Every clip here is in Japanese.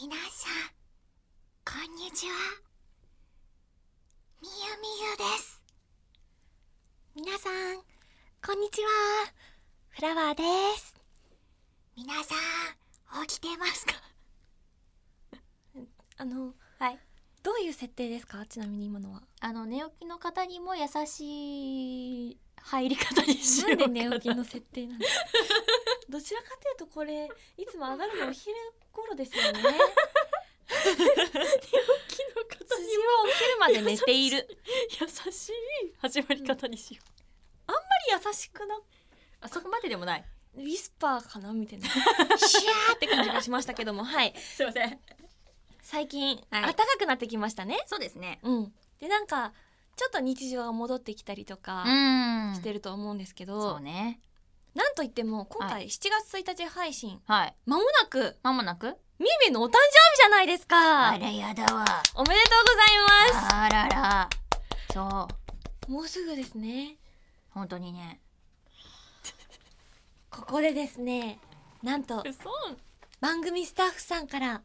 皆さん、こんにちは。みゆみゆです。皆さん、こんにちは。フラワーです。皆さん、起きてますか？あのはいどういう設定ですか？ちなみに今のはあの寝起きの方にも優しい入り方にしよなうんかで寝起きの設定なの どちらかというとこれいつも上がるのお昼頃ですよね。寝起きの方辻はお昼まで寝ている。優しい始まり方にしよう、優しくなあそこまででもない。ウィスパーかなみたいな。シャーって感じがしましたけども。はい。すいません。最近、はい。暖かくなってきましたね。そうですね。うん。でなんかちょっと日常が戻ってきたりとかん。してると思うんですけど、そうねなんといっても今は回7月1日配信はい。まもなくまもなく？みーみーのお誕生日じゃないですか。あらやだわ。おめでとうございまあらら。そう。すもうすぐですね。本当にね。ここでですねなんと嘘。番組スタッフさんから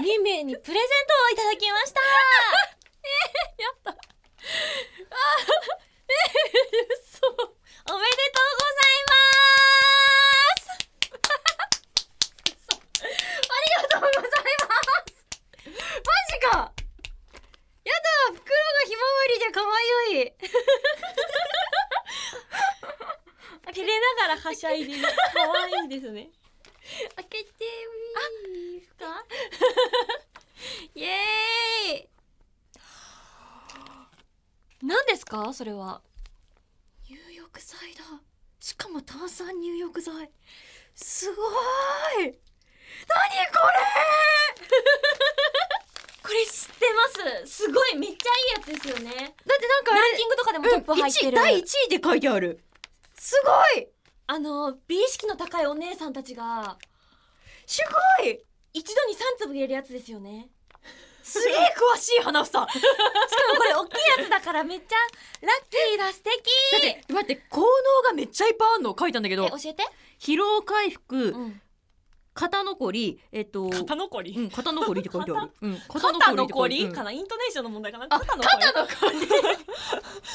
みーみーにプレゼントをいただきました。嘘おめでとうございありがとうございます。マジか。やだ袋がひまわりで可愛います 照れながらはしゃいでる可愛いですね。開けてみいいですか？イエーイ。何ですか？それは。入浴剤だ。しかも炭酸入浴剤。すごーい。何こ これ知ってます。すごいめっちゃいいやつですよね。れだってなんかランキングとかでもトップ入ってる、うん一位第1位で書いてある。すごい。あの美意識の高いお姉さんたちがすごい。一度に3粒入れるやつですよねすげえ詳しい花房だ。っしかもこれ大きいやつだからめっちゃラッキーだ素敵。て待って効能がめっちゃいっぱいあるの書いたんだけどえ教えて、疲労回復、うん、肩残りえっと残り？うん、肩残りって書いてある。うん、肩残りかなイントネーションの問題かなあ肩残り？肩残り。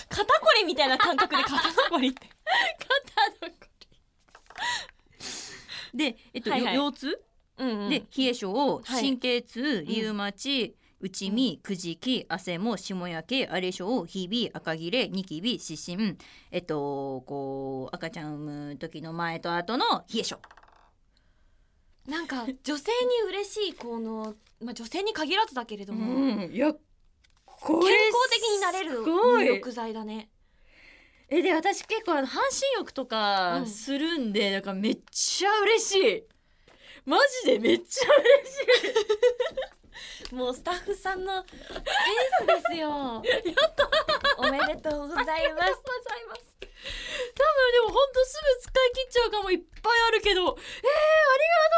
肩こりみたいな感覚で肩残りって。肩残り。で、えっと、はいはい。よ腰痛、うん、うん、で、冷え性、はい神経痛、リウマチ、内身、くじき、汗も、霜焼け、荒れ性、ひび、赤切れ、ニキビ、湿疹、えっと、こう、赤ちゃん産む時の前と後の冷え性。なんか女性に嬉しい効能まあ女性に限らずだけれども、ん、いや、こ健康的になれる入浴剤だね。えで私結構あの半身浴とうかん。するんで、だからめっちゃ嬉しいマジでめっちゃ嬉しい。もうスタッフさんのセンスですよ。やった。おめでとうございます。ございます多分でもほんとすぐ使い切っちゃうかもいっぱいあるけど。えー、ありがと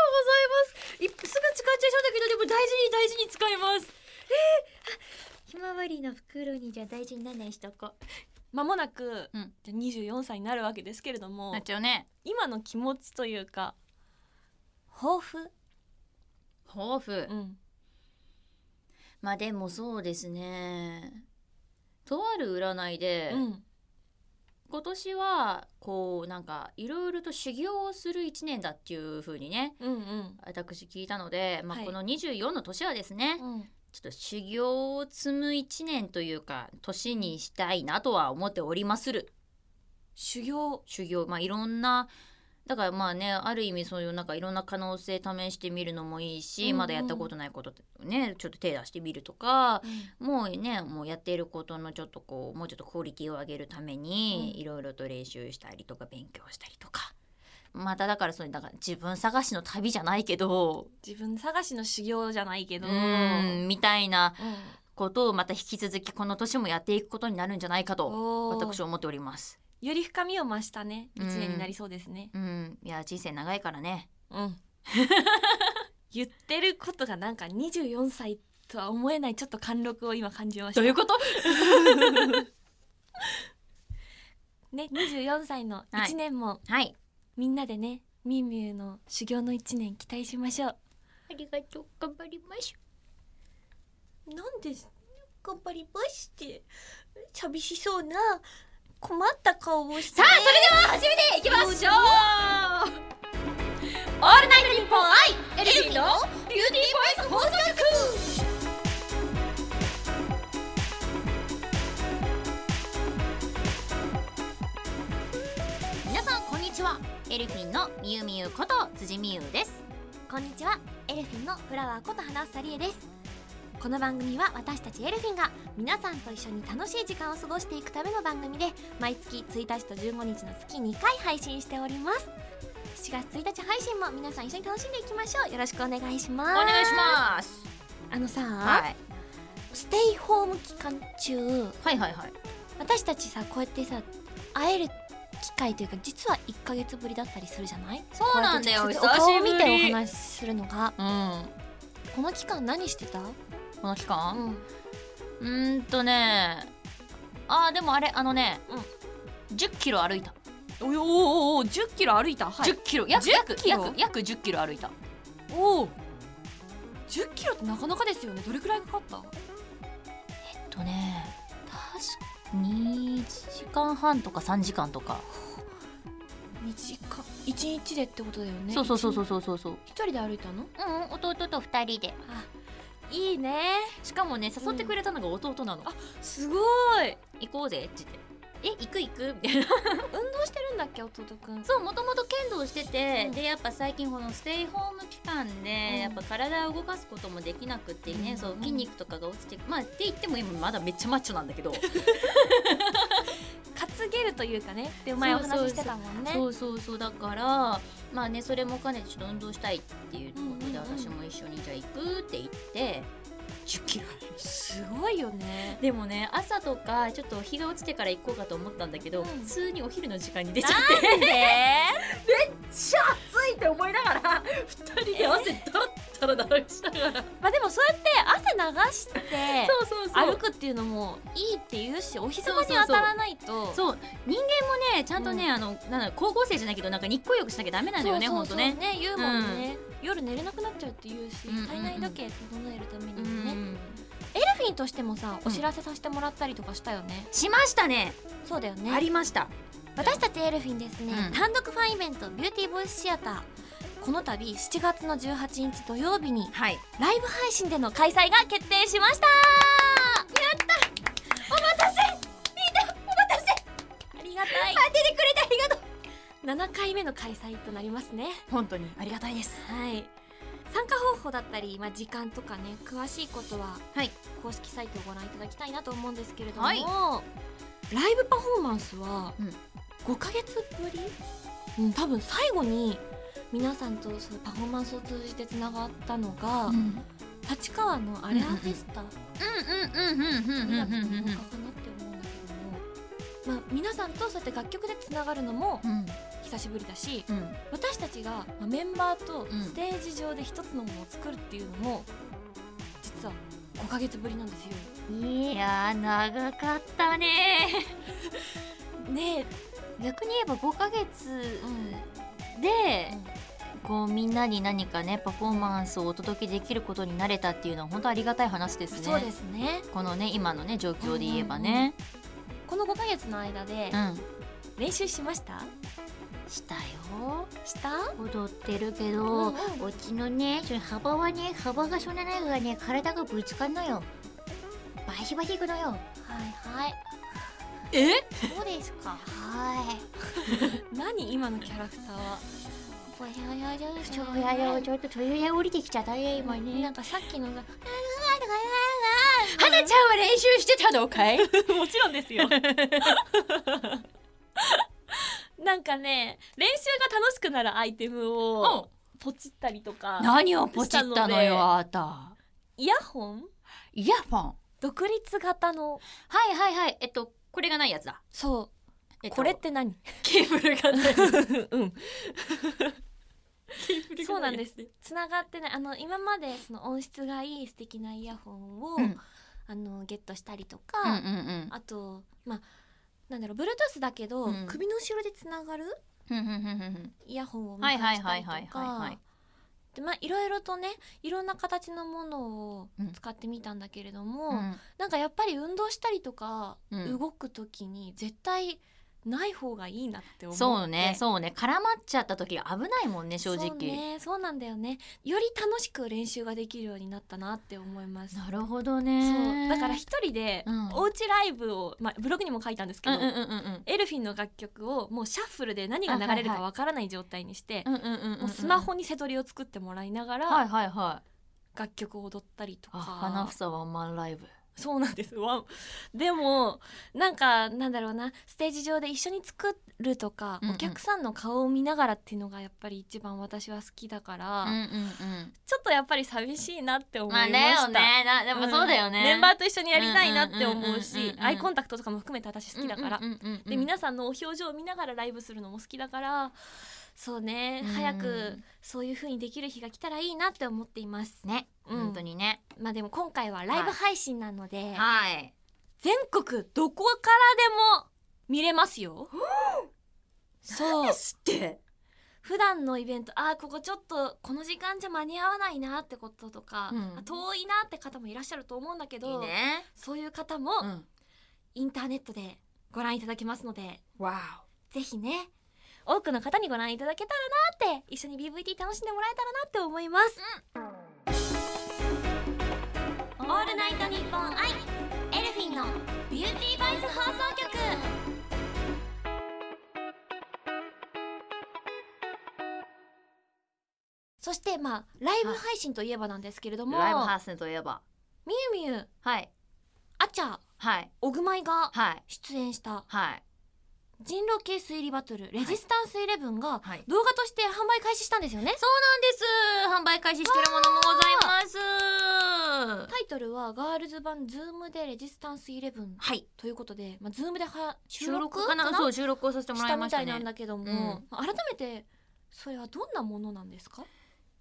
うございます。いすぐ使っちゃいそうだけどでも大事に大事に使います。えー、ひまわりの袋にじゃあ大事にならないしとこ。間もなく、うん。じゃあ24歳になるわけですけれどもなっちゃうね。今の気持ちというか抱負、抱負うん、まあでもそうですね。とある占いで、うん。今年はこうなんかいろいろと修行をする一年だっていう風にねうんうん。私聞いたので、まあ、はい。この24の年はですね、うん。ちょっと修行を積む一年というか年にしたいなとは思っておりまする。修行。修行。まあいろんなだからまあねある意味そういうなんかいろんな可能性試してみるのもいいし、うんうん。まだやったことないことねちょっと手出してみるとか、もうねもうやっていることのちょっとこうもうちょっとクオリティを上げるためにうん。いろいろと練習したりとか勉強したりとか。まただからそれだから自分探しの旅じゃないけど自分探しの修行じゃないけど。うんみたいなうん。ことをまた引き続きこの年もやっていくことになるんじゃないかと私は思っております。より深みを増したね一うん。年になりそうですね。うん、いや人生長いからね。うん。言ってることがなんか24歳とは思えないちょっと貫禄を今感じました。どういうこと？ね24歳のはい。1年もはい。みんなでねみゆみゆの修行の1年期待しましょう。ありがとう。頑張りますなんで頑張りますって寂しそうな困った顔をしてさあそれでは始めていきましょう。オールナイトニッポン愛エルフィンのビューティーボイス放送局。皆さんこんにちは。エルフィンのみゆみゆこと辻みゆです。こんにちは。エルフィンのフラワーこと花さりえですこの番組は私たちエルフィンが皆さんと一緒に楽しい時間を過ごしていくための番組で毎月1日と15日の月2回配信しております。7月1日配信も皆さん一緒に楽しんでいきましょう。よろしくお願いします。お願いします。あのさ、はい。ステイホーム期間中はいはいはい。私たちさこうやってさ会える機会というか実は1ヶ月ぶりだったりするじゃない？そうなんだよ。お顔を見てお話しするのが。うん。この期間何してた？この期う間ん。うーんとねあーでもあれあのね、10キロ歩いた、おおおお10キロ歩いた？はい。10キロ。約10約キロ？約約10キロ歩いた。おお10キロってなかなかですよね。どれくらいかかった？えっとね確か2時間半とか3時間とか、2時間1日でってことだよね。そうそうそうそうそうそう。そう一人で歩いたの？うん弟と2人で。あいいね。しかもね誘ってくれたのが弟なの、あすごい。行こうぜって言ってえ行く行く？みたいな。運動してるんだっけ弟くん。そうもともと剣道してて、うん。でやっぱ最近このステイホーム期間で、うん。やっぱ体を動かすこともできなくってね、うん。そう筋肉とかが落ちてまあって言っても今まだめっちゃマッチョなんだけど。担げるというかねって前お話ししてたもんね。そうそうそう。だからまあねそれも兼ねてちょっと運動したいっていうことで、私も一緒にじゃあ行くって言って10キロ。歩いたすごいよね。でもね朝とかちょっと日が落ちてから行こうかと思ったんだけど、うん。普通にお昼の時間に出ちゃって。めっちゃ暑いって思いながら二人で汗だったらだらしながら。まあでもそうやって汗流してそうそう歩くっていうのもいいって言うしお日様に当たらないと。そう人間もねちゃんとね、あのなん高校生じゃないけどなんか日光浴しなきゃダメなのよねそうそうそう。ほんとね。ね言うもんね、夜寝れなくなっちゃうって言うし、うんうん。うん体内時計整えるためにうもね、んエルフィンとしてもさお知らせさせてもらったりとかしたよね、しましたね。そうだよね。ありました。私たちエルフィンですね、うん。単独ファンイベントビューティーボイスシアターこの度7月の18日土曜日にはい。ライブ配信での開催が決定しました。やった。お待たせ。みんなお待たせ。ありがたい。当ててくれてありがとう。7回目の開催となりますね。本当にありがたいです。はい。参加方法だったり、まあ、時間とかね詳しいことははい。公式サイトをご覧いただきたいなと思うんですけれども、はい。ライブパフォーマンスはうん。5ヶ月ぶり、うん、多分最後に皆さんとそのパフォーマンスを通じてつながったのが、うん。立川のアレアフェスタうんうんうんうんうん2月のうん。10日かなって思うんだけども、まあ、皆さんとそうやって楽曲でつながるのもうん。久しぶりだしうん。私たちがまあメンバーとうん。ステージ上で一つのものを作るっていうのも実は5ヶ月ぶりなんですよ。いやー長かったね。ね逆に言えば5ヶ月うん。で、こうみんなに何かねパフォーマンスをお届けできることになれたっていうのは本当ありがたい話ですね。そうですね。このね今のね状況で言えばね。この5ヶ月の間でうん、練習しました？したよ。した？踊ってるけど、うんうん。うちのねその幅はね幅がそんなないからね体がぶつかんのよ。バシバシいくのよ。はいはい。え？そうですか。はい。何？今のキャラクターはぼやややちょやちょっと鳥が降りてきちゃったね今なんかさっきのがはなちゃんは練習してたのかいもちろんですよなんかね練習が楽しくなるアイテムをポチったりとか何をポチったのよあなたイヤホンイヤフォン独立型のはいはいはいえっとこれがないやつだ、そう、えっとこれって何ケーブルがないうん そうなんです。つながってない。あの今までその音質がいい素敵なイヤホンを、うん。あのゲットしたりとうんうんか、うん。あとまあなんだろう Bluetooth だけど、うん。首の後ろでつながるイヤホンをはいはい迎えしたりとかい。でまあいろいろとねいろんな形のものをうん。使ってみたんだけれども、うん。なんかやっぱり運動したりとか、うん。動く時に絶対ない方がいいなって思って。そうねそうね。絡まっちゃった時危ないもんね正直。そうねそうなんだよね。より楽しく練習ができるようになったなって思います。なるほどそうねだから一人でうん。おうちライブを、まあ、ブログにも書いたんですけど、エルフィンの楽曲をもうシャッフルで何が流れるかわからない状態にして、スマホに瀬取りを作ってもらいながら、はいはいはい。楽曲を踊ったりとあか花房ワンマンライブそうなんです。わでもなんかなんだろうな。ステージ上で一緒に作るとか、うんうん。お客さんの顔を見ながらっていうのがやっぱり一番私は好きだから、うんうんうん。ちょっとやっぱり寂しいなって思いままあした、だよね。なでもそうだよね、ん。メンバーと一緒にやりたいなって思うしうんアイコンタクトとかも含めて私好きだから、うんうんうんうん。で皆さんのお表情を見ながらライブするのも好きだからそうね、うん。早くそういう風にできる日が来たらいいなって思っています。ね、うん。本当にね。まあでも今回はライブ配信なので、はい。全国どこからでも見れますよ。そう。すって普段のイベントあーここちょっとこの時間じゃ間に合わないなってこととか、うん。あ遠いなって方もいらっしゃると思うんだけどいいね。そういう方もうん。インターネットでご覧いただけますのでわぜひね多くの方にご覧いただけたらなって一緒に BVT 楽しんでもらえたらなって思います、オールナイトニッポン i elfin'のビューティーボイス放送局。そしてまあライブ配信といえばなんですけれどもライブハウスといえば。みゆみゆはい。あちゃはい。おぐまいがはい。出演したはい人狼系推理バトルレジスタンスイレブンがはい。動画として販売開始したんですよね？そうなんです。販売開始してるものもございます。タイトルはガールズ版ズームでレジスタンスイレブンはい。ということで、まあ、ズームでは収録かな？そう収録をさせてもらいましたね。したみたいなんだけども、改めてそれはどんなものなんですか？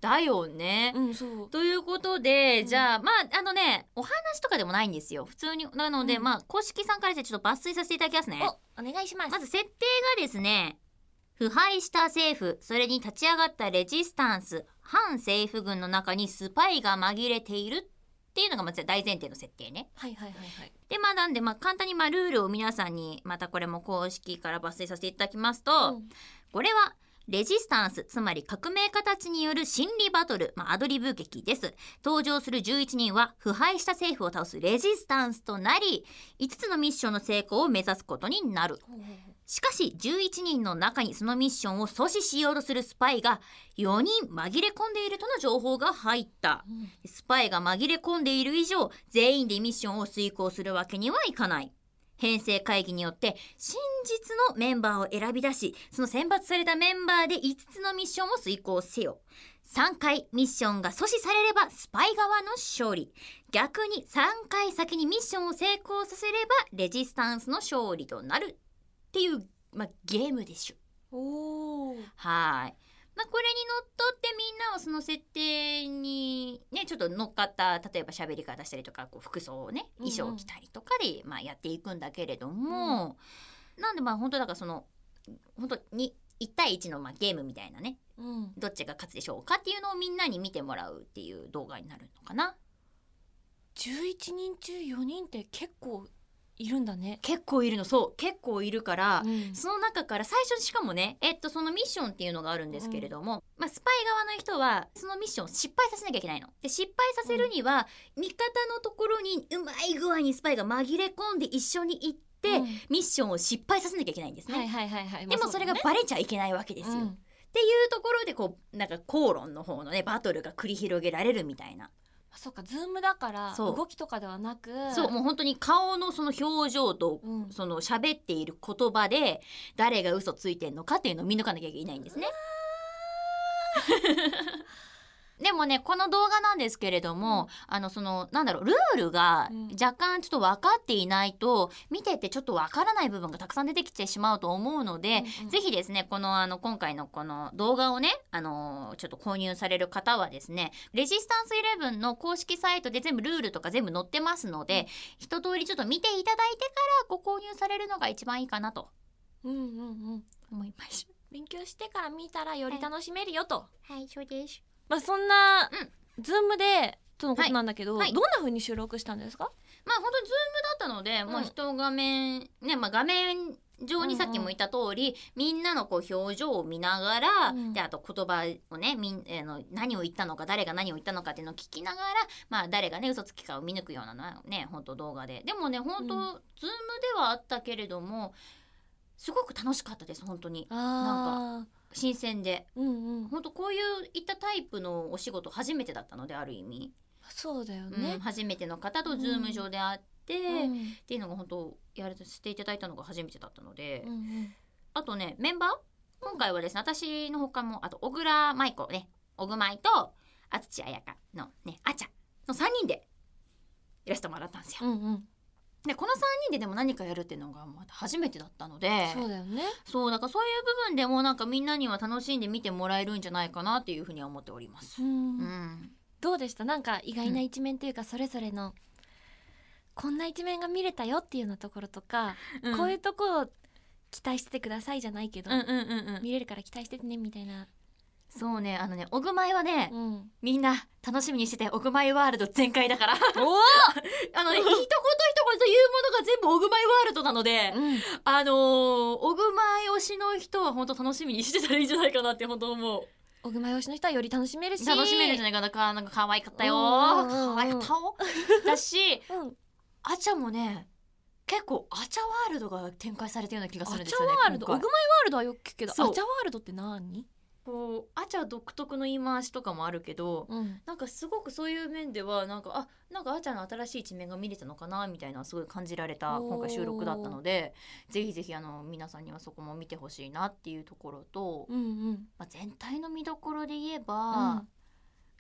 だよね。うんそう。ということで、うん。じゃあまああのねお話とかでもないんですよ。普通に。なので、うん。まあ公式さんからじゃあちょっと抜粋させていただきますね。おお願いします。まず設定がですね腐敗した政府それに立ち上がったレジスタンス反政府軍の中にスパイが紛れているっていうのがまず大前提の設定ね。はいはいはいはい。でまあなんでまあ簡単にまあルールを皆さんにまたこれも公式から抜粋させていただきますと、うん。これはレジスタンスつまり革命家たちによる心理バトル、まあ、アドリブ劇です。登場する11人は腐敗した政府を倒すレジスタンスとなり5つのミッションの成功を目指すことになる。しかし11人の中にそのミッションを阻止しようとするスパイが4人紛れ込んでいるとの情報が入った。うん。スパイが紛れ込んでいる以上全員でミッションを遂行するわけにはいかない編成会議によって真実のメンバーを選び出しその選抜されたメンバーで5つのミッションを遂行せよ。3回ミッションが阻止されればスパイ側の勝利。逆に3回先にミッションを成功させればレジスタンスの勝利となる。っていう、まあ、ゲームでしょ。おー。はい。まあ、これにのっとってみんなはその設定にねちょっと乗っかった例えば喋り方したりとかこう服装をねうんうん。衣装を着たりとかで、まあ、やっていくんだけれども、なんでまあ本当だからその本当に1対1のまあゲームみたいなねうん。どっちが勝つでしょうかっていうのをみんなに見てもらうっていう動画になるのかな。11人中4人って結構いるんだね、結構いるの。そう。結構いるから、うん。その中から最初しかもね、えっと、そのミッションっていうのがあるんですけれども、まあ、スパイ側の人はそのミッションを失敗させなきゃいけないの。で失敗させるには、味方のところにうまい具合にスパイが紛れ込んで一緒に行って、うん。ミッションを失敗させなきゃいけないんですね。はいはいはいはい。でもそれがバレちゃいけないわけですよ。うん。っていうところでこうなんか口論の方のねバトルが繰り広げられるみたいな。あそうかズームだからそう。動きとかではなくそうもう本当に顔のその表情とうん。その喋っている言葉で誰が嘘ついてんのかっていうのを見抜かなきゃいけないんですね。でもねこの動画なんですけれども、あのそのなんだろうルールがうん。若干ちょっと分かっていないと見ててちょっと分からない部分がたくさん出てきてしまうと思うので、うんうん。ぜひですねこのあの今回のこの動画をねあのちょっと購入される方はですねレジスタンスイレブンの公式サイトで全部ルールとか全部載ってますので、一通りちょっと見ていただいてからご購入されるのが一番いいかなとうんうんうん。思いまし勉強してから見たらより楽しめるよと、た。はいそうです。まあそんな、ズームでとのことなんだけど、はい。はい。どんな風に収録したんですか？まあ本当にズームだったので、うん。まあ一画面ねまあ画面上にさっきも言った通り、みんなのこう表情を見ながら、うん。であと言葉をねみんあの何を言ったのか誰が何を言ったのかっていうのを聞きながら、まあ、誰がね嘘つきかを見抜くようなのはね本当動画で。でもね本当、うん。ズームではあったけれどもすごく楽しかったです本当に。あ新鮮で。ーうんうん。本当こういういったタイプのお仕事初めてだったのである意味、そうだようんね、初めての方とズーム上で会って、うん。っていうのが本当やらせていただいたのが初めてだったので、うんうん。あとねメンバー？今回はですね私の他もあと小倉舞子ね。小熊舞とあつちあやかのねあちゃの3人でやらせてもらったんですよ。うんうんでこの3人ででも何かやるっていうのがまた初めてだったので。そうだよね。そうだからそういう部分でもなんかみんなには楽しんで見てもらえるんじゃないかなっていうふうには思っております。うん。うん、どうでした？なんか意外な一面というか、それぞれのこんな一面が見れたよっていうようなところとか、こういうとこを期待しててくださいじゃないけど、うんうんうんうん。見れるから期待しててねみたいな、そうねあのね小熊舞はね、うん、みんな楽しみにしてて、オグマイワールド全開だから。お あのね、一言一言というものが全部オグマイワールドなので、うんあのー、オグマイ推しの人は本当楽しみにしてたらいいんじゃないかなって本当思う。おぐまよしの人はより楽しめるし楽しめるんじゃないかな。かなんか可愛かったよ。うんうんうん可愛かったよ。だし、うんアチャもね、結構アチャワールドが展開されてるような気がすアチャるんですよね。ワールド？お今回ぐまいワールドはよく聞くけどアチそうャワールドって何？こうアチャ独特の言い回しとかもあるけど、うん。なんかすごくそういう面ではなんかあなんかあーちゃんの新しい一面が見れたのかなみたいなすごい感じられた今回収録だったのでぜひぜひあの皆さんにはそこも見てほしいなっていうところと、うんうん。まあ、全体の見どころで言えば、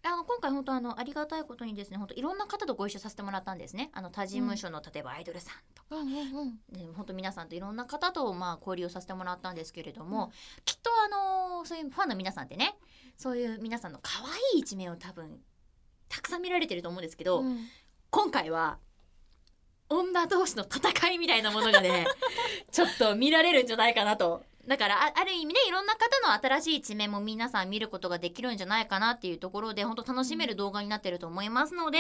あの今回本当あのありがたいことにですね本当いろんな方とご一緒させてもらったんですね。あの他事務所の例えばアイドルさんとか、うんうんうん。で本当皆さんといろんな方とまあ交流をさせてもらったんですけれども、きっとあのそういうファンの皆さんってねそういう皆さんの可愛い一面を多分たくさん見られてると思うんですけど、うん。今回は女同士の戦いみたいなものがね ちょっと見られるんじゃないかなと。だからあある意味ねいろんな方の新しい一面も皆さん見ることができるんじゃないかなっていうところで本当楽しめる動画になってると思いますので、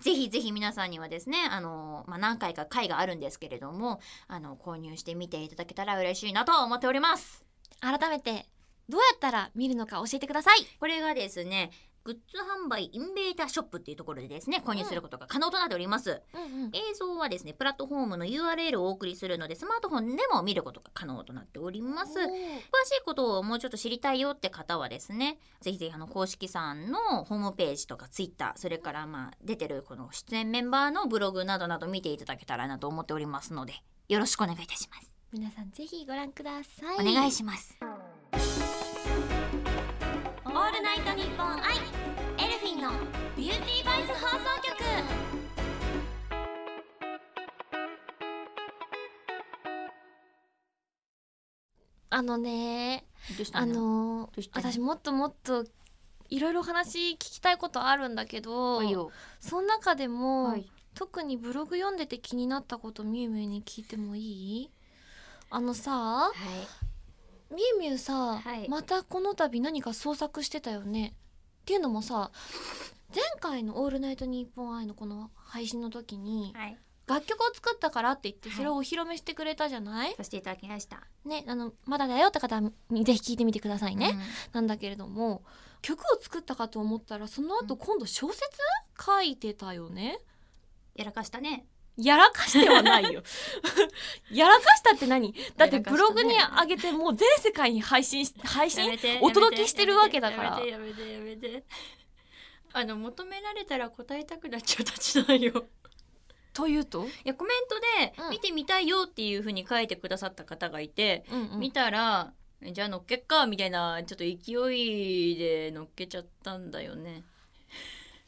ぜひぜひ皆さんにはですねあの、まあ、何回か回があるんですけれどもあの購入してみていただけたら嬉しいなと思っております。改めてどうやったら見るのか教えてくださいこれがですねグッズ販売インベータショップっていうところでですね購入することが可能となっております。うんうん。映像はですねプラットフォームの URL をお送りするのでスマートフォンでも見ることが可能となっております。詳しいことをもうちょっと知りたいよって方はですねぜひぜひあの公式さんのホームページとかツイッターそれからまあ出てるこの出演メンバーのブログなどなど見ていただけたらなと思っておりますのでよろしくお願いいたします。皆さんぜひご覧ください。お願いしますオールナイトニッポン i elfin'のビューティーボイス放送局。あのねあどうしたの？のどうしたの私もっともっといろいろ話聞きたいことあるんだけどはいよ。その中でも、はい。特にブログ読んでて気になったことみゆみゆに聞いてもいい？あのさみゆみゆさ、はい。またこの度何か創作してたよね。っていうのもさ前回の「オールナイトニッポン愛」のこの配信の時にはい。楽曲を作ったからって言ってはい。それをお披露目してくれたじゃない、させていただきました。ねあのまだだよって方はぜひ聞いてみてくださいね、うん。なんだけれども曲を作ったかと思ったらその後今度小説書いてたよね？やらかしたねやらかしてはないよ。やらかしたって何？だってブログに上げてもう全世界に配信し 配信お届けしてるわけだから。やめてやめてやめて あの求められたら答えたくなっちゃうたちなんよというと、いやコメントでうん。見てみたいよっていう風に書いてくださった方がいて、うんうん。見たらじゃあ乗っけっかみたいなちょっと勢いで乗っけちゃったんだよね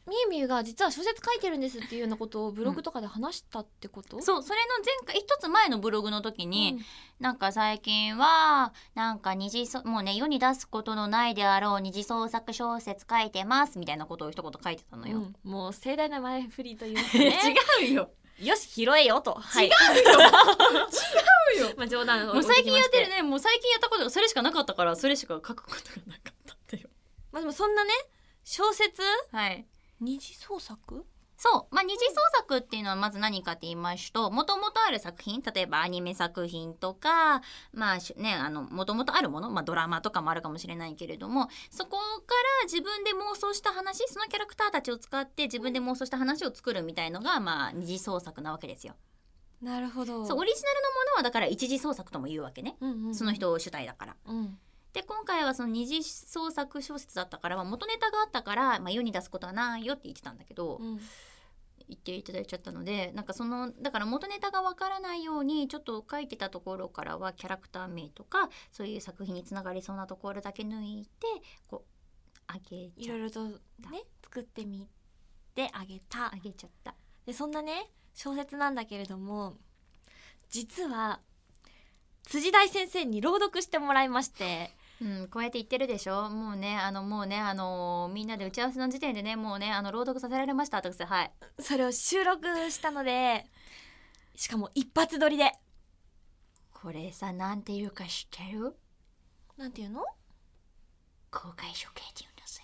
みゆみゆが実は小説書いてるんですっていうようなことをブログとかで話したってこと、そうそれの前回一つ前のブログの時に、うん。なんか最近はなんか二次そもうね世に出すことのないであろう二次創作小説書いてますみたいなことを一言書いてたのよ、うん。もう盛大な前振りというか 違ねうよ。よし拾えよと、はい、違うよ。まあ冗談をもう最近やってるね。ねもう最近やったことがそれしかなかったからそれしか書くことがなかったんだよまあでもそんなね小説はい二次創作？そう、まあ、二次創作っていうのはまず何かって言いますともともとある作品例えばアニメ作品とかまあしねあのもともとあるもの、まあ、ドラマとかもあるかもしれないけれどもそこから自分で妄想した話そのキャラクターたちを使って自分で妄想した話を作るみたいのが、まあ、二次創作なわけですよ。なるほど。そうオリジナルのものはだから一次創作とも言うわけね、うんうんうん。その人主体だから。うんで今回はその二次創作小説だったから、まあ、元ネタがあったから、まあ、世に出すことはないよって言ってたんだけど、うん。言っていただいちゃったのでなんかそのだから元ネタがわからないようにちょっと書いてたところからはキャラクター名とかそういう作品につながりそうなところだけ抜いてこうあげいちゃろいろとね作ってみてあげた。あげちゃった。でそんなね小説なんだけれども実は辻大先生に朗読してもらいましてうんこうやって言ってるでしょ？もうねあのもうねあのみんなで打ち合わせの時点でねもうねあの朗読させられました私はい。それを収録したのでしかも一発撮りで。これさなんていうか知ってる？なんていうの？っ公開処刑って言うんだぜ。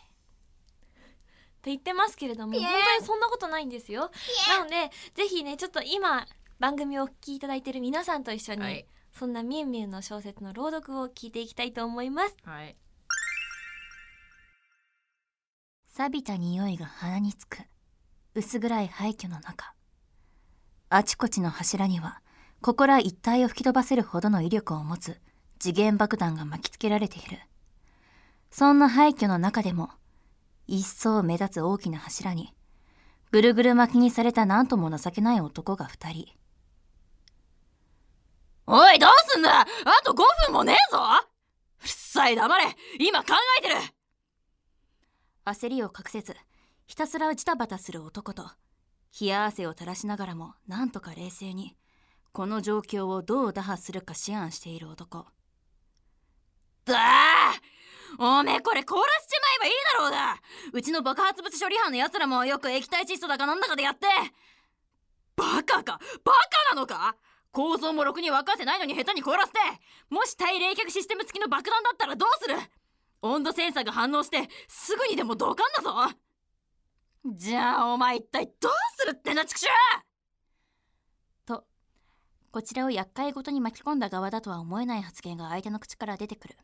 て言ってますけれども本当にそんなことないんですよ。なのでぜひねちょっと今番組をお聞きいただいている皆さんと一緒に、はいそんなみゆみゆの小説の朗読を聞いていきたいと思います。はい。錆びた匂いが鼻につく。薄暗い廃墟の中。あちこちの柱にはここら一帯を吹き飛ばせるほどの威力を持つ。次元爆弾が巻きつけられている。そんな廃墟の中でも一層目立つ大きな柱にぐるぐる巻きにされた何とも情けない男が二人おいどうすんだ？あと5分もねえぞ。うるさい黙れ。今考えてる。焦りを隠せずひたすらジタバタする男と冷や汗を垂らしながらもなんとか冷静にこの状況をどう打破するか思案している男。だあおめえこれ凍らせちまえばいいだろうが！うちの爆発物処理班の奴らもよく液体窒素だかなんだかでやって。バカか？バカなのか？構造もろくに分かってないのに下手に凍らせてもし対冷却システム付きの爆弾だったらどうする？温度センサーが反応してすぐにでもドカンだぞ。じゃあお前一体どうするってなちくしょとこちらを厄介ごとに巻き込んだ側だとは思えない発言が相手の口から出てくる。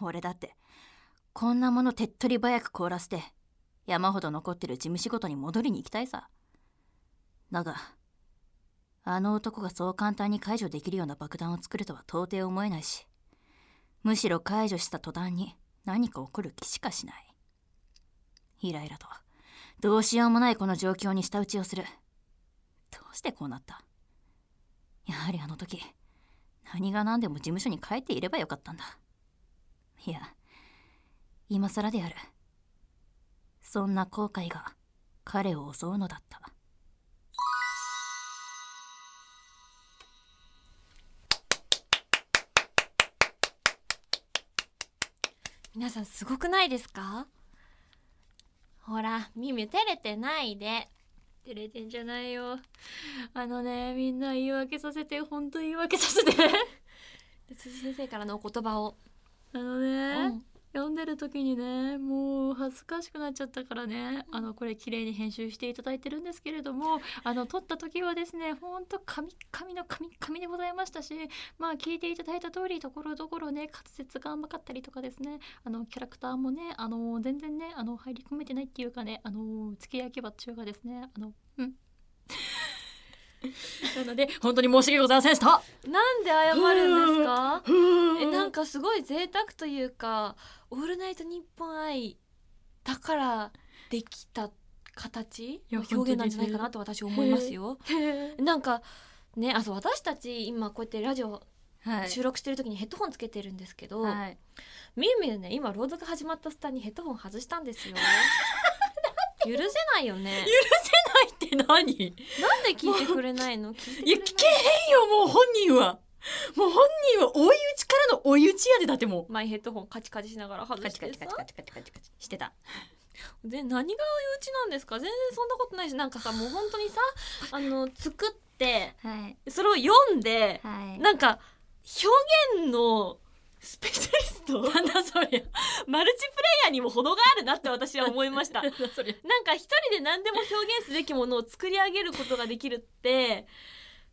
俺だってこんなもの手っ取り早く凍らせて山ほど残ってる事務仕事に戻りに行きたいさ。だがあの男がそう簡単に解除できるような爆弾を作るとは到底思えないしむしろ解除した途端に何か起こる気しかしない。イライラとどうしようもないこの状況に舌打ちをする。どうしてこうなった？やはりあの時何が何でも事務所に帰っていればよかったんだ。いや今更である。そんな後悔が彼を襲うのだった。皆さんすごくないですか？ほらみゆみゆ照れてないで。照れてんじゃないよ。あのねみんな言い訳させてほんと言い訳させて。で辻先生からのお言葉を、あのうね、ん読んでる時にねもう恥ずかしくなっちゃったからねあのこれ綺麗に編集していただいてるんですけれどもあの撮った時はですねほんと神々の神々でございましたしまあ聞いていただいた通りところどころね滑舌が甘かったりとかですねあのキャラクターもねあの全然ねあの入り込めてないっていうかねあの付け焼き場っていうかですねあのうん。なので本当に申し訳ございませんでした。なんで謝るんですか？ええなんかすごい贅沢というか「オールナイトニッポン愛」だからできた形？や表現なんじゃないかなと私思いますよ。なんかねあそう私たち今こうやってラジオはい収録してる時にヘッドホンつけてるんですけど、はいみゆみゆね今朗読始まった途端にヘッドホン外したんですよ。許せないよね。って何？なんで聞いてくれないの？聞いてくれないいや聞けへんよもう本人は もう本人は追い打ちからの追い打ちやでだってもマイヘッドホンカチカチしながら外うカしてさ。チカチカチカチカチカチカチしてた。で何が追い打ちなんですか？全然そんなことないしなんかさもう本当にさ あの作ってはい。それを読んではい。なんか表現のスペシャリスト？なんだそりゃ。マルチプレイヤーにも程があるなって私は思いました。なんか一人で何でも表現すべきものを作り上げることができるって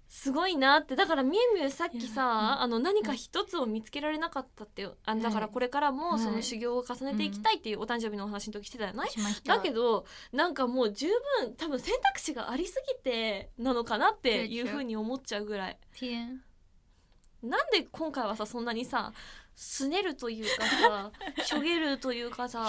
すごいなって。だからみゆみゆさっきさあの何か一つを見つけられなかったってあだからこれからもその修行を重ねていきたいっていうお誕生日のお話の時してたじゃない、だけどなんかもう十分多分選択肢がありすぎてなのかなっていうふうに思っちゃうぐらい。なんで今回はさそんなにさすねるというかさ しょげるというかさ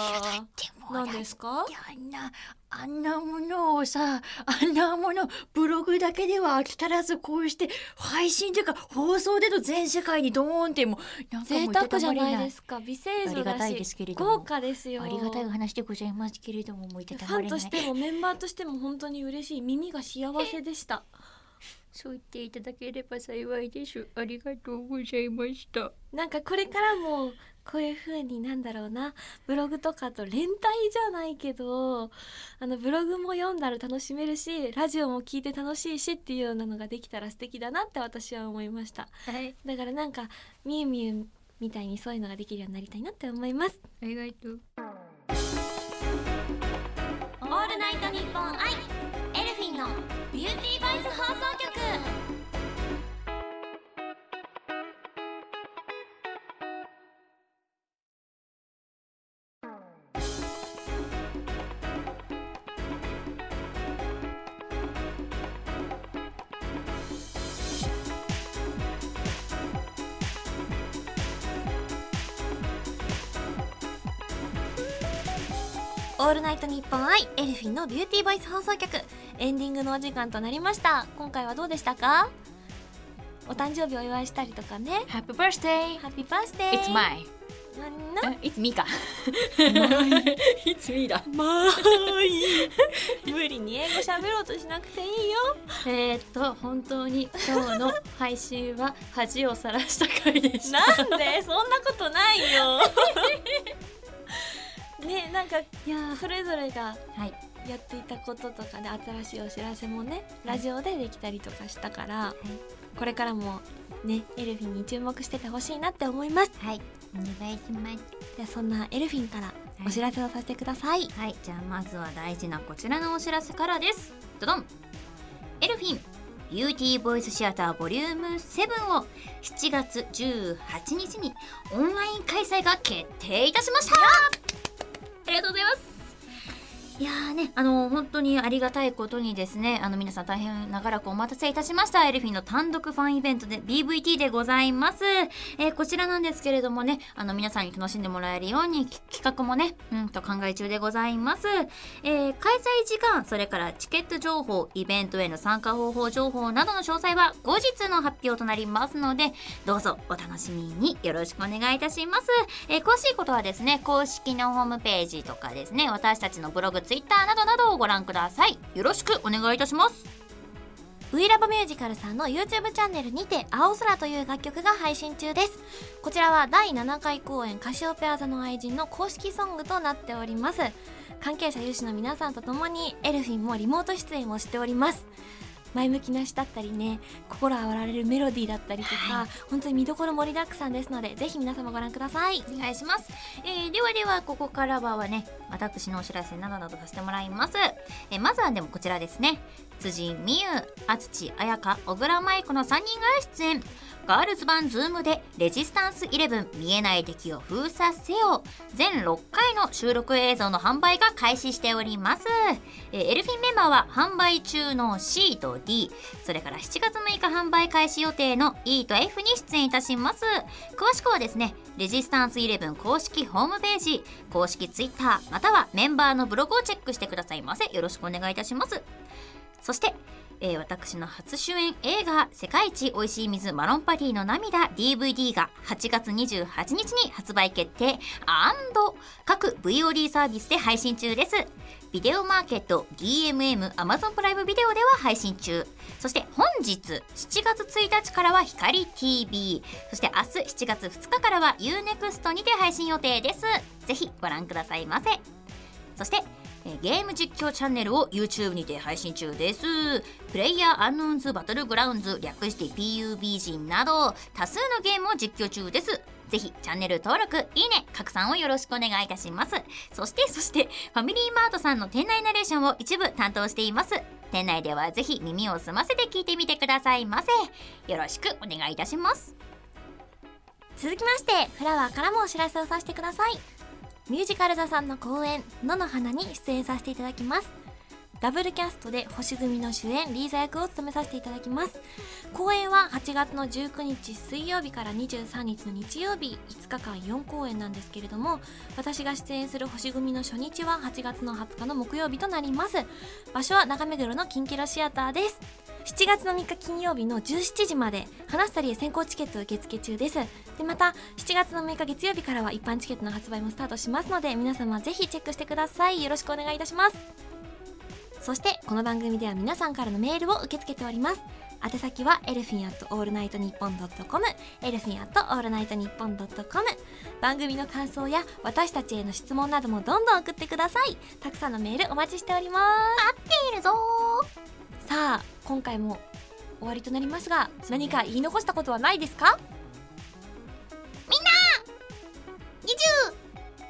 なんですか？あんなあんなものをさあんなものブログだけでは飽き足らずこうして配信というか放送での全世界にドーンってもうなんかもう贅沢じゃないいですか。美声女だありがたいでしすけれども。豪華ですよ。ありがたいお話でございますけれどももういたフたまれない。ァンとしてもメンバーとしても本当に嬉しい。耳が幸せでしたそう言っていただければ幸いです。ありがとうございました。なんかこれからもこういう風になんだろうな。ブログとかと連帯じゃないけどあのブログも読んだら楽しめるしラジオも聞いて楽しいしっていうようなのができたら素敵だなって私は思いました。はい。だからなんかみゆみゆみたいにそういうのができるようになりたいなって思います。ありがとう。オールナイトニッポン愛オールナイトニッポン愛エルフィンのビューティーボイス放送局。エンディングのお時間となりました。今回はどうでしたか？お誕生日お祝いしたりとかね。Happy birthday. ハッピーバースデー It's mine なな It's me か It's me だまあいい無理に英語喋ろうとしなくていいよ。えー、っと本当に今日の配信は恥をさらした回でした。なんで？そんなことないよ ねなんかいやーそれぞれがはい。やっていたこととかで新しいお知らせもねラジオでできたりとかしたから、これからもねエルフィンに注目しててほしいなって思います。はい。お願いします。ではそんなエルフィンからお知らせをさせてください、はい。じゃあまずは大事なこちらのお知らせからです。ドドン。エルフィンビューティーボイスシアターボリューム7を7月18日にオンライン開催が決定いたしました。あありがとうございます。いやーね、あの本当にありがたいことにですね、あの皆さん大変長らくお待たせいたしました。エルフィンの単独ファンイベントで BVT でございます。えーこちらなんですけれどもね、あの皆さんに楽しんでもらえるように企画もね、うんと考え中でございます。えー開催時間、それからチケット情報、イベントへの参加方法情報などの詳細は後日の発表となりますので、どうぞお楽しみによろしくお願いいたします。え詳しいことはですね、公式のホームページとかですね、私たちのブログ、ツイッターなどなどをご覧ください。よろしくお願いいたします。V ラボミュージカルさんの YouTube チャンネルにて「青空」という楽曲が配信中ですこちらは第7回公演「カシオペア座の愛人」の公式ソングとなっております関係者有志の皆さんと共にエルフィンもリモート出演をしております前向きな詩だったりね心洗われるメロディーだったりとか、本当に見どころ盛りだくさんですのでぜひ皆様ご覧くださいお願いします。えーではでは、ここからはね、私のお知らせなどなどさせてもらいます。えまずはでもこちらですね。辻美優、厚地彩香、小倉舞子の3人が出演。ガールズ版ズームでレジスタンス11見えない敵を封鎖せよ全6回の収録映像の販売が開始しております、えエルフィンメンバーは販売中の C と D それから7月6日販売開始予定の E と F に出演いたします詳しくはですねレジスタンス11公式ホームページ公式 Twitter またはメンバーのブログをチェックしてくださいませ。よろしくお願いいたします。そしてえー私の初主演映画「世界一おいしい水マロンパティの涙」DVD が8月28日に発売決定。各 VOD サービスで配信中です。ビデオマーケット DMM Amazon プライムビデオでは配信中。そして本日7月1日からは光 TV そして明日7月2日からは UNEXT にて配信予定です。ぜひご覧くださいませ。そしてえゲーム実況チャンネルを YouTube にて配信中です。プレイヤーアンノーンズバトルグラウンズ略して PUBG など多数のゲームを実況中です。ぜひチャンネル登録いいね拡散をよろしくお願いいたします。そしてそしてファミリーマートさんの店内ナレーションを一部担当しています。店内ではぜひ耳を澄ませて聞いてみてくださいませ。よろしくお願いいたします。続きましてフラワーからもお知らせをさせてください。ミュージカル座さんの公演「野の花」に出演させていただきます。ダブルキャストで星組の主演リーザ役を務めさせていただきます。公演は8月の19日水曜日から23日の日曜日5日間4公演なんですけれども私が出演する星組の初日は8月の20日の木曜日となります。場所は中目黒のキンキロシアターです。7月の3日金曜日の17時まで花したりへ先行チケット受付中です。でまた7月の6日月曜日からは一般チケットの発売もスタートしますので皆様ぜひチェックしてください。よろしくお願いいたします。そしてこの番組では皆さんからのメールを受け付けております。宛先はエルフィンアットオールナイトニッポンドットコムエルフィンアットオールナイトニッポンドットコム。番組の感想や私たちへの質問などもどんどん送ってください。たくさんのメールお待ちしております。待っているぞさあ今回も終わりとなりますが何か言い残したことはないですか？24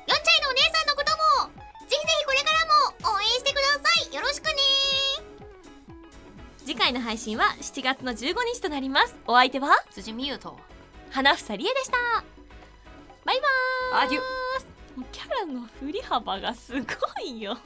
歳のお姉さんのこともぜひぜひこれからも応援してください。よろしくね。次回の配信は7月の15日となります。お相手は？辻美優と。花房理恵でした。バイバーイ。キャラの振り幅がすごいよ